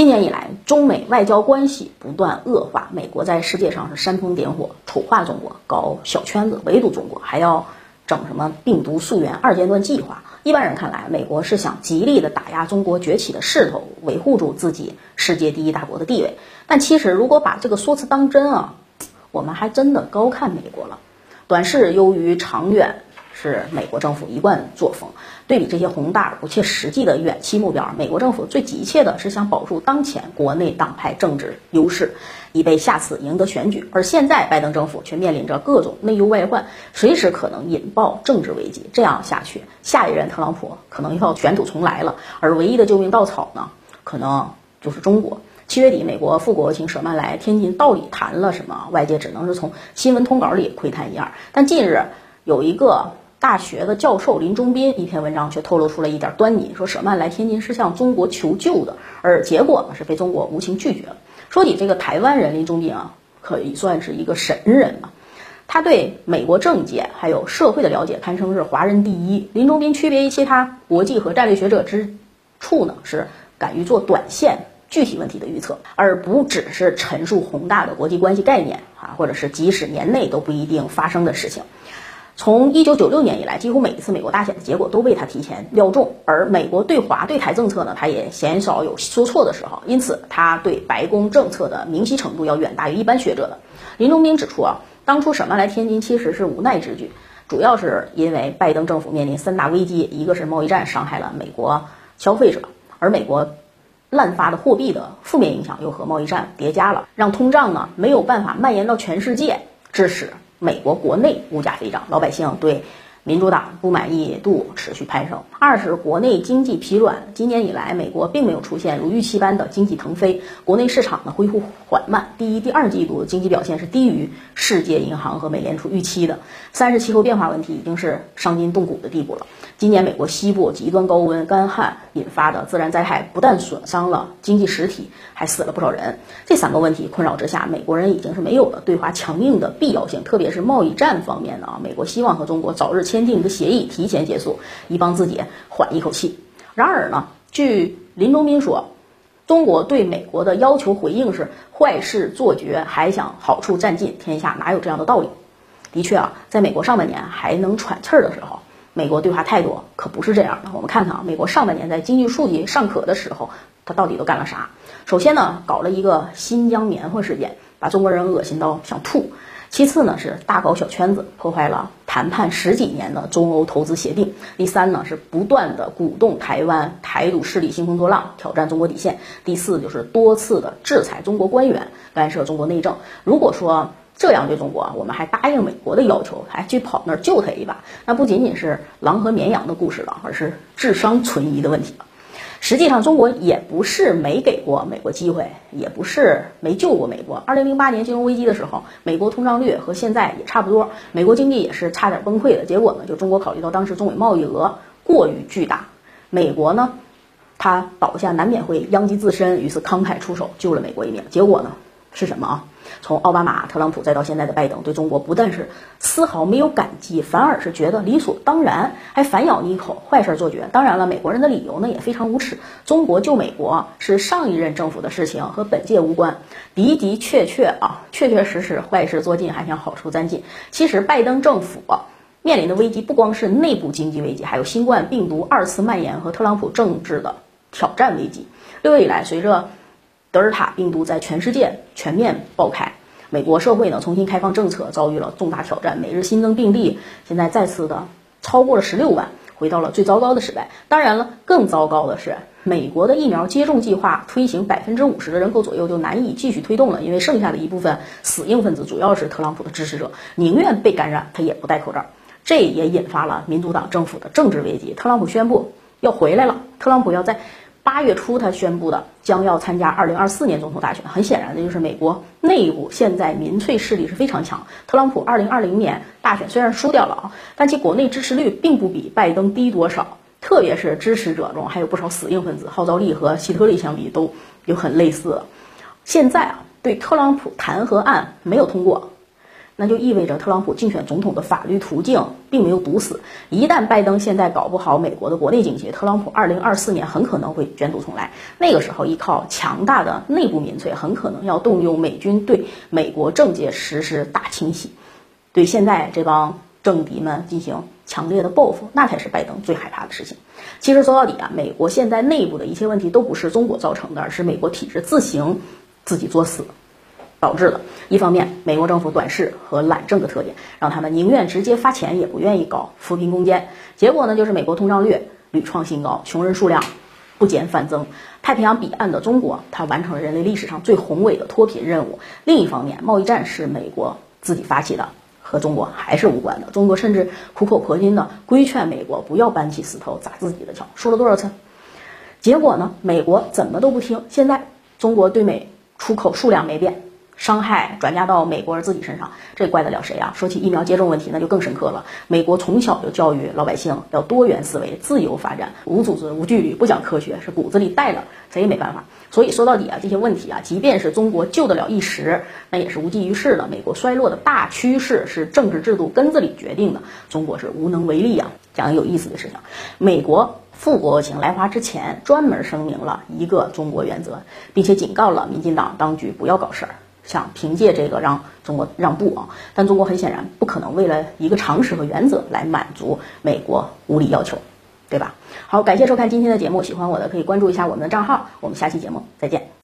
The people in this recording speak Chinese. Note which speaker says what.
Speaker 1: 今年以来，中美外交关系不断恶化，美国在世界上是煽风点火，丑化中国，搞小圈子围堵中国，还要整什么病毒溯源二阶段计划。一般人看来，美国是想极力的打压中国崛起的势头，维护住自己世界第一大国的地位。但其实，如果把这个说辞当真啊，我们还真的高看美国了。短视优于长远。是美国政府一贯作风。对比这些宏大而不切实际的远期目标，美国政府最急切的是想保住当前国内党派政治优势，以备下次赢得选举。而现在，拜登政府却面临着各种内忧外患，随时可能引爆政治危机。这样下去，下一任特朗普可能要卷土重来了。而唯一的救命稻草呢，可能就是中国。七月底，美国副国务卿舍曼来天津，到底谈了什么？外界只能是从新闻通稿里窥探一二。但近日有一个。大学的教授林中斌一篇文章却透露出了一点端倪，说舍曼来天津是向中国求救的，而结果呢是被中国无情拒绝了。说起这个台湾人林中斌啊，可以算是一个神人了，他对美国政界还有社会的了解堪称是华人第一。林中斌区别于其他国际和战略学者之处呢，是敢于做短线具体问题的预测，而不只是陈述宏大的国际关系概念啊，或者是即使年内都不一定发生的事情。从一九九六年以来，几乎每一次美国大选的结果都被他提前料中，而美国对华对台政策呢，他也鲜少有说错的时候，因此他对白宫政策的明晰程度要远大于一般学者的。林中斌指出啊，当初舍曼来天津其实是无奈之举，主要是因为拜登政府面临三大危机，一个是贸易战伤害了美国消费者，而美国滥发的货币的负面影响又和贸易战叠加了，让通胀呢没有办法蔓延到全世界，致使。美国国内物价飞涨，老百姓对民主党不满意度持续攀升。二是国内经济疲软，今年以来，美国并没有出现如预期般的经济腾飞，国内市场呢恢复缓慢。第一、第二季度经济表现是低于世界银行和美联储预期的。三是气候变化问题已经是伤筋动骨的地步了。今年美国西部极端高温、干旱引发的自然灾害，不但损伤了经济实体，还死了不少人。这三个问题困扰之下，美国人已经是没有了对华强硬的必要性。特别是贸易战方面呢，美国希望和中国早日签订一个协议，提前结束，以帮自己缓一口气。然而呢，据林中斌说，中国对美国的要求回应是坏事做绝，还想好处占尽，天下哪有这样的道理？的确啊，在美国上半年还能喘气儿的时候。美国对华态度可不是这样的。我们看看啊，美国上半年在经济数据尚可的时候，他到底都干了啥？首先呢，搞了一个新疆棉花事件，把中国人恶心到想吐。其次呢，是大搞小圈子，破坏了谈判十几年的中欧投资协定。第三呢，是不断的鼓动台湾台独势力兴风作浪，挑战中国底线。第四就是多次的制裁中国官员，干涉中国内政。如果说，这样对中国，我们还答应美国的要求，还去跑那儿救他一把，那不仅仅是狼和绵羊的故事了，而是智商存疑的问题了。实际上，中国也不是没给过美国机会，也不是没救过美国。二零零八年金融危机的时候，美国通胀率和现在也差不多，美国经济也是差点崩溃的。结果呢，就中国考虑到当时中美贸易额过于巨大，美国呢，它倒下难免会殃及自身，于是慷慨出手救了美国一命。结果呢？是什么啊？从奥巴马、特朗普再到现在的拜登，对中国不但是丝毫没有感激，反而是觉得理所当然，还反咬你一口，坏事做绝。当然了，美国人的理由呢也非常无耻。中国救美国是上一任政府的事情，和本届无关。的的确确啊，确确实实坏事做尽，还想好处占尽。其实拜登政府面临的危机不光是内部经济危机，还有新冠病毒二次蔓延和特朗普政治的挑战危机。六月以来，随着德尔塔病毒在全世界全面爆开，美国社会呢重新开放政策遭遇了重大挑战，每日新增病例现在再次的超过了十六万，回到了最糟糕的时代。当然了，更糟糕的是，美国的疫苗接种计划推行百分之五十的人口左右就难以继续推动了，因为剩下的一部分死硬分子主要是特朗普的支持者，宁愿被感染他也不戴口罩，这也引发了民主党政府的政治危机。特朗普宣布要回来了，特朗普要在。八月初，他宣布的将要参加二零二四年总统大选。很显然的，就是美国内部现在民粹势力是非常强。特朗普二零二零年大选虽然输掉了啊，但其国内支持率并不比拜登低多少。特别是支持者中还有不少死硬分子，号召力和希特勒相比都有很类似。现在啊，对特朗普弹劾案没有通过。那就意味着特朗普竞选总统的法律途径并没有堵死。一旦拜登现在搞不好美国的国内经济，特朗普二零二四年很可能会卷土重来。那个时候，依靠强大的内部民粹，很可能要动用美军对美国政界实施大清洗，对现在这帮政敌们进行强烈的报复，那才是拜登最害怕的事情。其实说到底啊，美国现在内部的一切问题都不是中国造成的，而是美国体制自行自己作死。导致的，一方面，美国政府短视和懒政的特点，让他们宁愿直接发钱，也不愿意搞扶贫攻坚。结果呢，就是美国通胀率屡创新高，穷人数量不减反增。太平洋彼岸的中国，它完成了人类历史上最宏伟的脱贫任务。另一方面，贸易战是美国自己发起的，和中国还是无关的。中国甚至苦口婆心的规劝美国不要搬起石头砸自己的脚，说了多少次？结果呢，美国怎么都不听。现在中国对美出口数量没变。伤害转嫁到美国人自己身上，这怪得了谁啊？说起疫苗接种问题，那就更深刻了。美国从小就教育老百姓要多元思维、自由发展，无组织、无纪律，不讲科学，是骨子里带的，谁也没办法。所以说到底啊，这些问题啊，即便是中国救得了一时，那也是无济于事的。美国衰落的大趋势是政治制度根子里决定的，中国是无能为力啊。讲个有意思的事情，美国副国务卿来华之前，专门声明了一个中国原则，并且警告了民进党当局不要搞事儿。想凭借这个让中国让步啊，但中国很显然不可能为了一个常识和原则来满足美国无理要求，对吧？好，感谢收看今天的节目，喜欢我的可以关注一下我们的账号，我们下期节目再见。